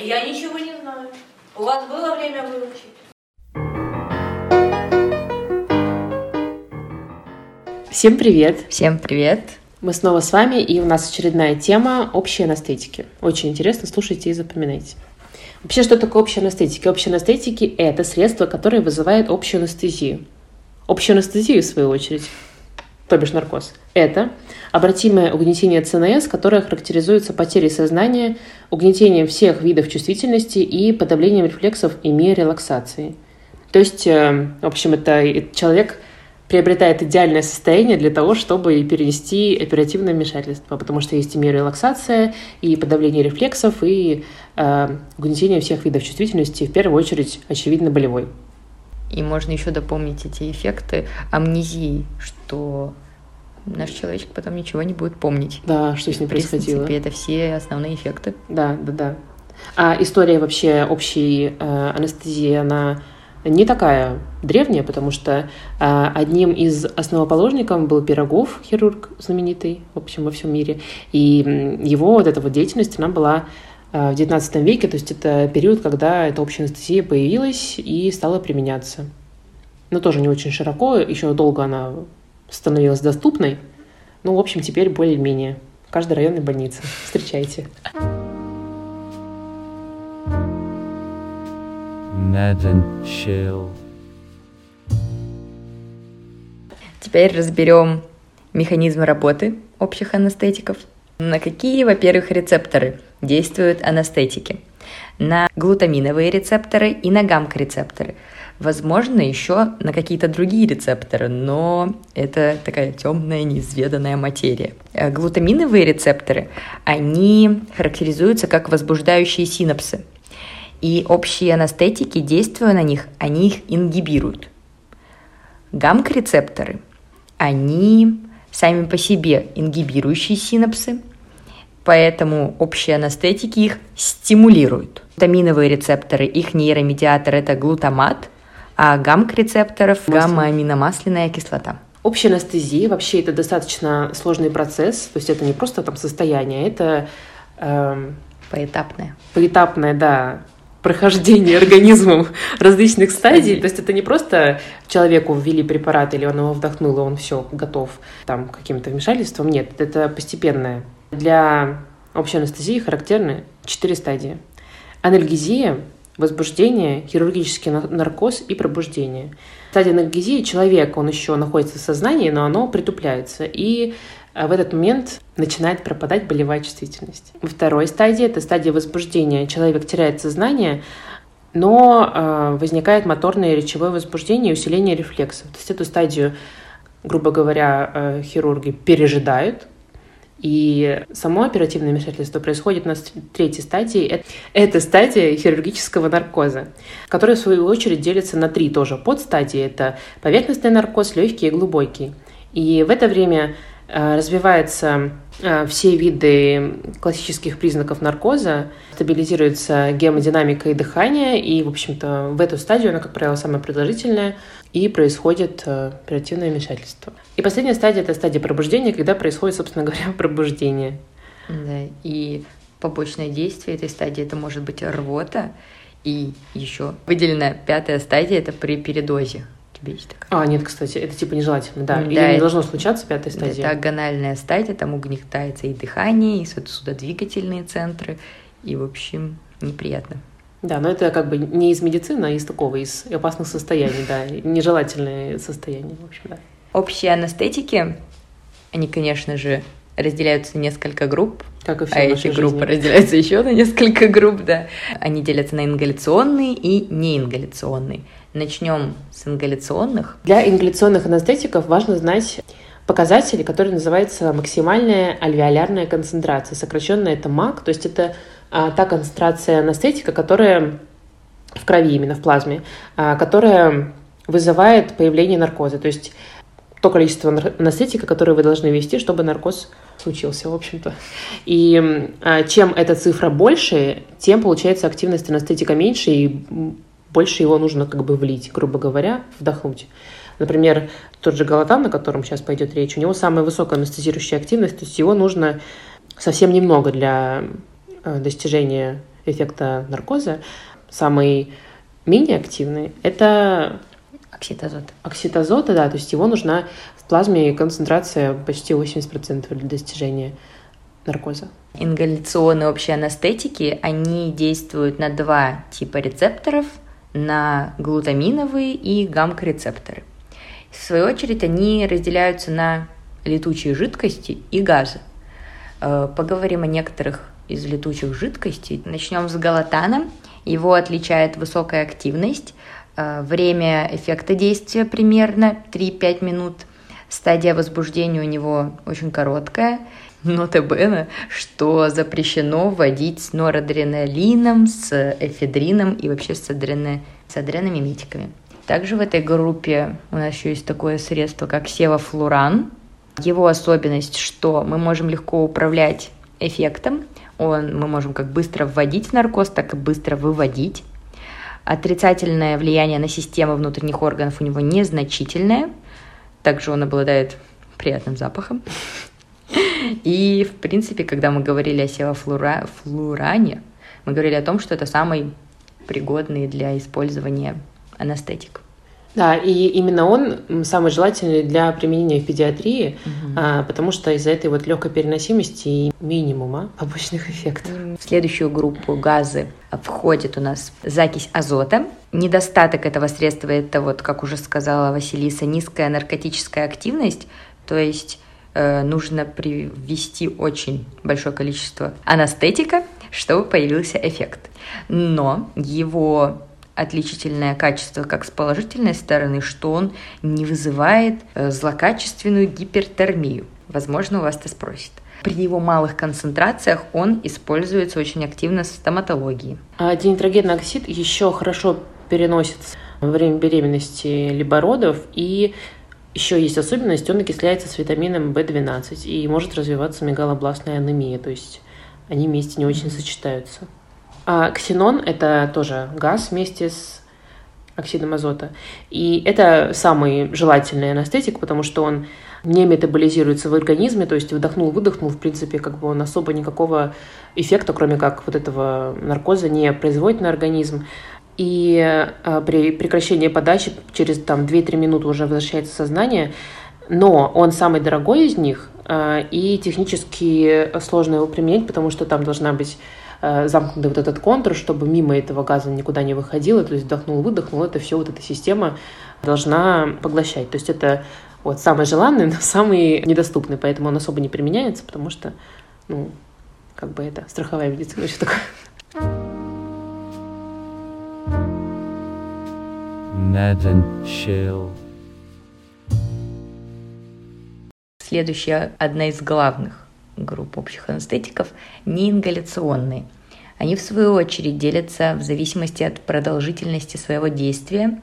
Я ничего не знаю. У вас было время выучить? Всем привет! Всем привет! Мы снова с вами, и у нас очередная тема общей анестетики. Очень интересно, слушайте и запоминайте. Вообще, что такое общая анестетика? Общая анестетики – это средство, которое вызывает общую анестезию. Общую анестезию, в свою очередь, то бишь наркоз. Это обратимое угнетение ЦНС, которое характеризуется потерей сознания, угнетением всех видов чувствительности и подавлением рефлексов и миорелаксации. То есть, э, в общем, это человек приобретает идеальное состояние для того, чтобы перенести оперативное вмешательство, потому что есть и миорелаксация, и подавление рефлексов, и э, угнетение всех видов чувствительности, в первую очередь, очевидно, болевой. И можно еще дополнить эти эффекты амнезии, что наш человечек потом ничего не будет помнить. Да, что с ним происходило. В принципе, это все основные эффекты. Да, да, да. А история вообще общей э, анестезии, она не такая древняя, потому что э, одним из основоположников был Пирогов, хирург знаменитый, в общем, во всем мире. И его вот эта вот деятельность, она была э, в XIX веке, то есть это период, когда эта общая анестезия появилась и стала применяться. Но тоже не очень широко, еще долго она становилась доступной. Ну, в общем, теперь более-менее. В каждой районной больнице. Встречайте. Теперь разберем механизмы работы общих анестетиков. На какие, во-первых, рецепторы действуют анестетики? На глутаминовые рецепторы и на гамк-рецепторы – Возможно, еще на какие-то другие рецепторы, но это такая темная, неизведанная материя. Э, глутаминовые рецепторы, они характеризуются как возбуждающие синапсы. И общие анестетики, действуя на них, они их ингибируют. Гамк-рецепторы, они сами по себе ингибирующие синапсы, поэтому общие анестетики их стимулируют. Глутаминовые рецепторы, их нейромедиатор – это глутамат – гамк-рецепторов – гамма-аминомасляная кислота. Общая анестезия вообще это достаточно сложный процесс, то есть это не просто там состояние, это э, поэтапное. Поэтапное, да, прохождение организмом различных стадий. То есть это не просто человеку ввели препарат, или он его вдохнул, и он все готов там каким-то вмешательством. Нет, это постепенное. Для общей анестезии характерны четыре стадии. Анальгезия возбуждение, хирургический наркоз и пробуждение. Стадия анальгезии человека, он еще находится в сознании, но оно притупляется. И э, в этот момент начинает пропадать болевая чувствительность. Во второй стадии, это стадия возбуждения, человек теряет сознание, но э, возникает моторное речевое возбуждение и усиление рефлексов. То есть эту стадию, грубо говоря, э, хирурги пережидают, и само оперативное вмешательство происходит на третьей стадии. Это стадия хирургического наркоза, которая, в свою очередь, делится на три тоже подстадии. Это поверхностный наркоз, легкий и глубокий. И в это время э, развиваются э, все виды классических признаков наркоза, стабилизируется гемодинамика и дыхание, и, в общем-то, в эту стадию она, как правило, самая продолжительная, и происходит э, оперативное вмешательство. И последняя стадия – это стадия пробуждения, когда происходит, собственно говоря, пробуждение. Да, и побочное действие этой стадии – это может быть рвота, и еще выделенная пятая стадия – это при передозе. Тебе есть такая? А, нет, кстати, это типа нежелательно, да. да Или не должно случаться пятая стадия? Это агональная стадия, там угнетается и дыхание, и судодвигательные центры, и, в общем, неприятно. Да, но это как бы не из медицины, а из такого, из опасных состояний, да, нежелательные состояния, в общем, да. Общие анестетики, они, конечно же, разделяются на несколько групп, как и все а эти жизни. группы разделяются еще на несколько групп, да. Они делятся на ингаляционные и неингаляционные. Начнем с ингаляционных. Для ингаляционных анестетиков важно знать показатели, которые называются максимальная альвеолярная концентрация. Сокращенно это МАК, то есть это та концентрация анестетика, которая в крови, именно в плазме, а, которая вызывает появление наркоза. То есть то количество анестетика, которое вы должны ввести, чтобы наркоз случился, в общем-то. И а, чем эта цифра больше, тем, получается, активность анестетика меньше, и больше его нужно как бы влить, грубо говоря, вдохнуть. Например, тот же галатан, на котором сейчас пойдет речь, у него самая высокая анестезирующая активность, то есть его нужно совсем немного для достижения эффекта наркоза. Самый менее активный – это оксид азота, да, то есть его нужна в плазме концентрация почти 80% для достижения наркоза. Ингаляционные общие анестетики, они действуют на два типа рецепторов, на глутаминовые и гамма-рецепторы. В свою очередь, они разделяются на летучие жидкости и газы. Э, Поговорим о некоторых из летучих жидкостей. Начнем с галатана. Его отличает высокая активность, э, время эффекта действия примерно 3-5 минут, стадия возбуждения у него очень короткая, Нотабene, что запрещено вводить с норадреналином, с эфедрином и вообще с, адрене, с адреномиметиками. Также в этой группе у нас еще есть такое средство, как севафлуран. Его особенность, что мы можем легко управлять эффектом, он, мы можем как быстро вводить наркоз, так и быстро выводить. Отрицательное влияние на систему внутренних органов у него незначительное. Также он обладает приятным запахом. И, в принципе, когда мы говорили о севафлуране, мы говорили о том, что это самый пригодный для использования анестетик. Да, и именно он самый желательный для применения в педиатрии, а, потому что из-за этой вот легкой переносимости и минимума побочных эффектов. В следующую группу газы входит у нас закись азота. Недостаток этого средства – это, вот, как уже сказала Василиса, низкая наркотическая активность, то есть э, нужно приввести очень большое количество анестетика, чтобы появился эффект. Но его отличительное качество как с положительной стороны, что он не вызывает э, злокачественную гипертермию. Возможно, у вас это спросит. При его малых концентрациях он используется очень активно в стоматологии. А динитроген оксид еще хорошо переносится во время беременности либо родов, и еще есть особенность, он окисляется с витамином В12 и может развиваться мегалобластная анемия, то есть они вместе не очень сочетаются. А ксенон – это тоже газ вместе с оксидом азота. И это самый желательный анестетик, потому что он не метаболизируется в организме, то есть вдохнул-выдохнул, в принципе, как бы он особо никакого эффекта, кроме как вот этого наркоза, не производит на организм. И а, при прекращении подачи через там 2-3 минуты уже возвращается сознание, но он самый дорогой из них, а, и технически сложно его применять, потому что там должна быть замкнутый вот этот контур, чтобы мимо этого газа никуда не выходило, то есть вдохнул, выдохнул, это все вот эта система должна поглощать. То есть это вот самый желанный, но самый недоступный, поэтому он особо не применяется, потому что, ну, как бы это страховая медицина, что такое. And Chill. Следующая, одна из главных групп общих анестетиков, неингаляционные. Они, в свою очередь, делятся в зависимости от продолжительности своего действия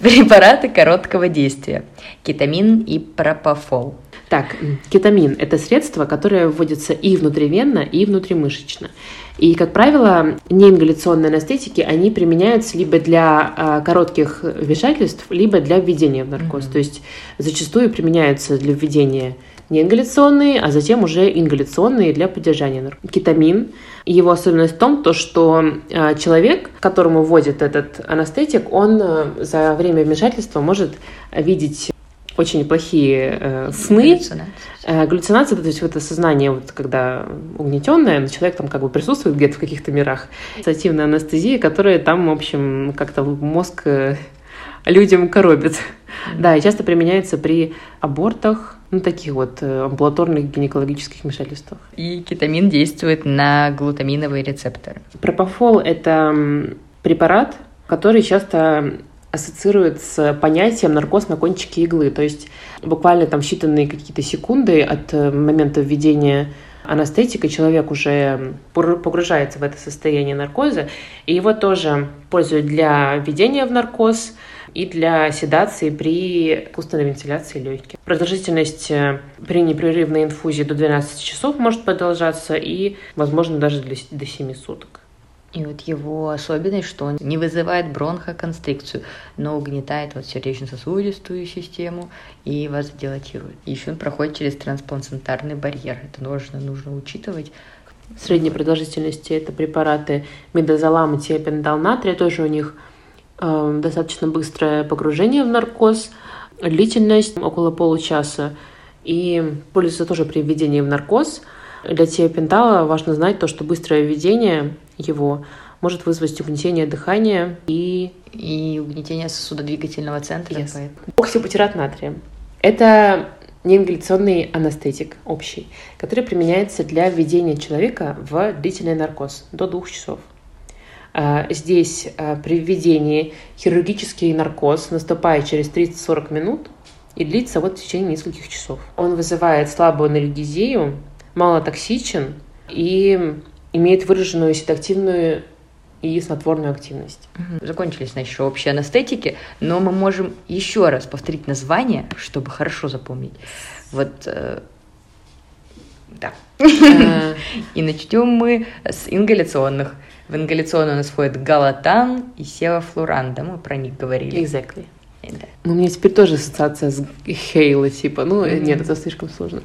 препараты короткого действия – кетамин и пропофол. Так, кетамин – это средство, которое вводится и внутривенно, и внутримышечно. И, как правило, неингаляционные анестетики, они применяются либо для а, коротких вмешательств, либо для введения в наркоз. Mm-hmm. То есть зачастую применяются для введения неингаляционные, а затем уже ингаляционные для поддержания наркоза. Кетамин. Его особенность в том, то, что а, человек, которому вводит этот анестетик, он а, за время вмешательства может видеть очень плохие э, сны. Галлюцинация. Э, галлюцинация, то есть это сознание, вот, когда угнетенное, но человек там как бы присутствует где-то в каких-то мирах. Ассоциативная анестезия, которая там, в общем, как-то мозг э, людям коробит. Mm-hmm. Да, и часто применяется при абортах, ну, таких вот э, амбулаторных гинекологических вмешательствах. И кетамин действует на глутаминовые рецепторы. Пропофол – это препарат, который часто ассоциирует с понятием наркоз на кончике иглы. То есть буквально там считанные какие-то секунды от э, момента введения анестетика, человек уже погружается в это состояние наркоза, и его тоже пользуют для введения в наркоз, и для седации при искусственной вентиляции легких. Продолжительность э, при непрерывной инфузии до 12 часов может продолжаться и, возможно, даже до 7 суток. И вот его особенность, что он не вызывает бронхоконстрикцию, но угнетает вот сердечно-сосудистую систему и вас дилатирует. И еще он проходит через трансплантарный барьер. Это нужно, нужно учитывать. средней продолжительности. Это препараты мидозолам и тиопендал натрия. Тоже у них э, достаточно быстрое погружение в наркоз, длительность около получаса. И пользуется тоже при введении в наркоз. Для тиопентала важно знать то, что быстрое введение его может вызвать угнетение дыхания и И угнетение сосудодвигательного центра. Yes. оксибутират натрия. Это неингаляционный анестетик общий, который применяется для введения человека в длительный наркоз до двух часов. А, Здесь а, при введении хирургический наркоз наступает через 30-40 минут и длится вот в течение нескольких часов. Он вызывает слабую анальгезию, малотоксичен и имеет выраженную седативную и снотворную активность. Закончились, значит, общие анестетики, но мы можем еще раз повторить название, чтобы хорошо запомнить. Вот, э, да. Э, И начнем мы с ингаляционных. В ингаляционную у нас входит галатан и севафлуран, да, мы про них говорили. Exactly. Да. Ну, у меня теперь тоже ассоциация с Хейла, типа. Ну, нет, это слишком сложно.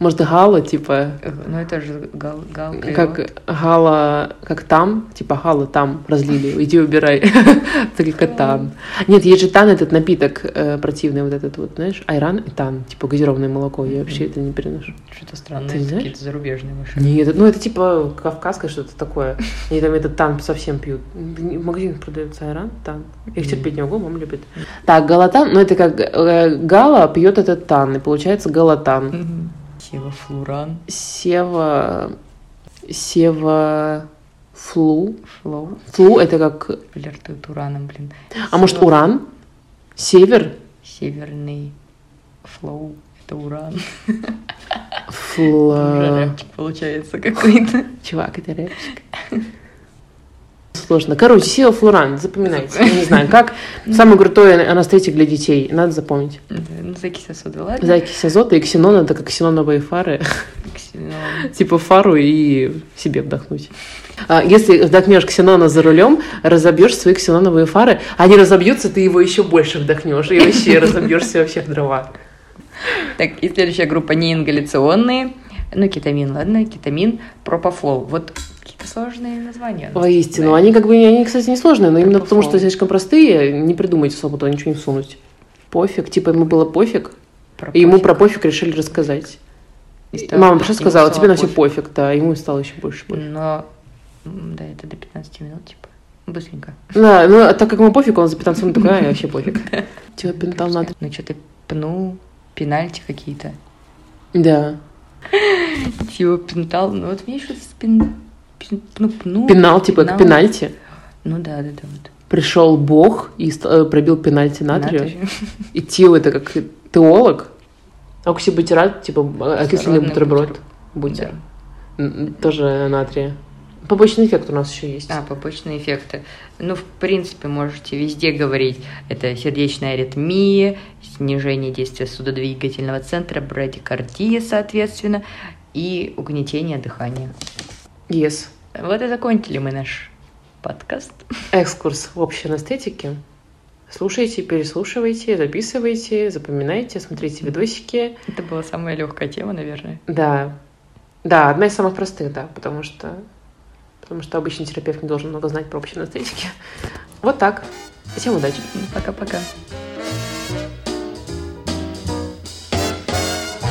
Может, Гала, типа, Ну, это же гал, гал как Гала, как там, типа Гала там разлили, иди убирай. Только тан. Нет, есть же тан, этот напиток э, противный, вот этот вот, знаешь, айран и тан, типа газированное молоко, я вообще это не переношу. Что-то странное, Ты знаешь? какие-то зарубежные машины. Нет, ну это типа кавказское что-то такое. Они там этот тан совсем пьют. В магазинах продается айран, тан. Я их терпеть не могу, мама любит. Так, галатан, ну это как э, гала пьет этот тан, и получается галатан. Мгм. Севафлуран, Сева... Сева... Флу. флоу, Флу это как... флиртует ураном, блин. А может Сева- уран? Север? Северный флоу, это уран. Фл... Уже рэпчик получается какой-то. Чувак, это рэпчик. Сложно. Короче, Сева Флуран, запоминайте. Я не знаю, как самый крутой анестетик для детей. Надо запомнить. Ну, закись соды, ладно? Закись азота и ксенон это как ксеноновые фары. Ксенон. Типа фару и себе вдохнуть. А, Если вдохнешь ксенона за рулем, разобьешь свои ксеноновые фары, они разобьются, ты его еще больше вдохнешь и вообще разобьешься во всех дрова. Так, и следующая группа неингаляционные. Ну, кетамин, ладно, кетамин, пропофлол. Вот сложные названия. Воистину, Да. они как бы, они, кстати, не сложные, но именно потому, что слишком простые, не придумайте особо туда ничего не всунуть. Пофиг, типа ему было пофиг, и ему про пофиг решили рассказать. И Мама пришла сказала, тебе на все пофиг. пофиг, да, ему стало еще больше пофиг. Но, да, это до 15 минут, типа, быстренько. Да, ну, а так как ему пофиг, он за 15 минут такой, а, вообще пофиг. Типа пентал надо. Ну, что ты пнул, пенальти какие-то. Да. Типа пентал, ну вот мне что-то спин... пин- Ну, пнул. Пенал, типа как пенал. пенальти. Ну да, да, да, вот. Пришел бог и э, пробил пенальти натрия. Натрий. И Тил это как теолог. Оксибутират, типа э, окисленный бутерброд. Бутер. М, Тоже натрия. Побочный эффект у нас еще есть. А, побочные эффекты. Ну, в принципе, можете везде говорить. Это сердечная аритмия, снижение действия судодвигательного центра, брадикардия, соответственно, и угнетение дыхания. Yes. Вот и закончили мы наш подкаст. Экскурс в общей анестетике. Слушайте, переслушивайте, записывайте, запоминайте, смотрите видосики. Это была самая легкая тема, наверное. Да. Да, одна из самых простых, да, потому что потому что обычный терапевт не должен много знать про общие анестетики. Вот так. Всем удачи. Пока-пока.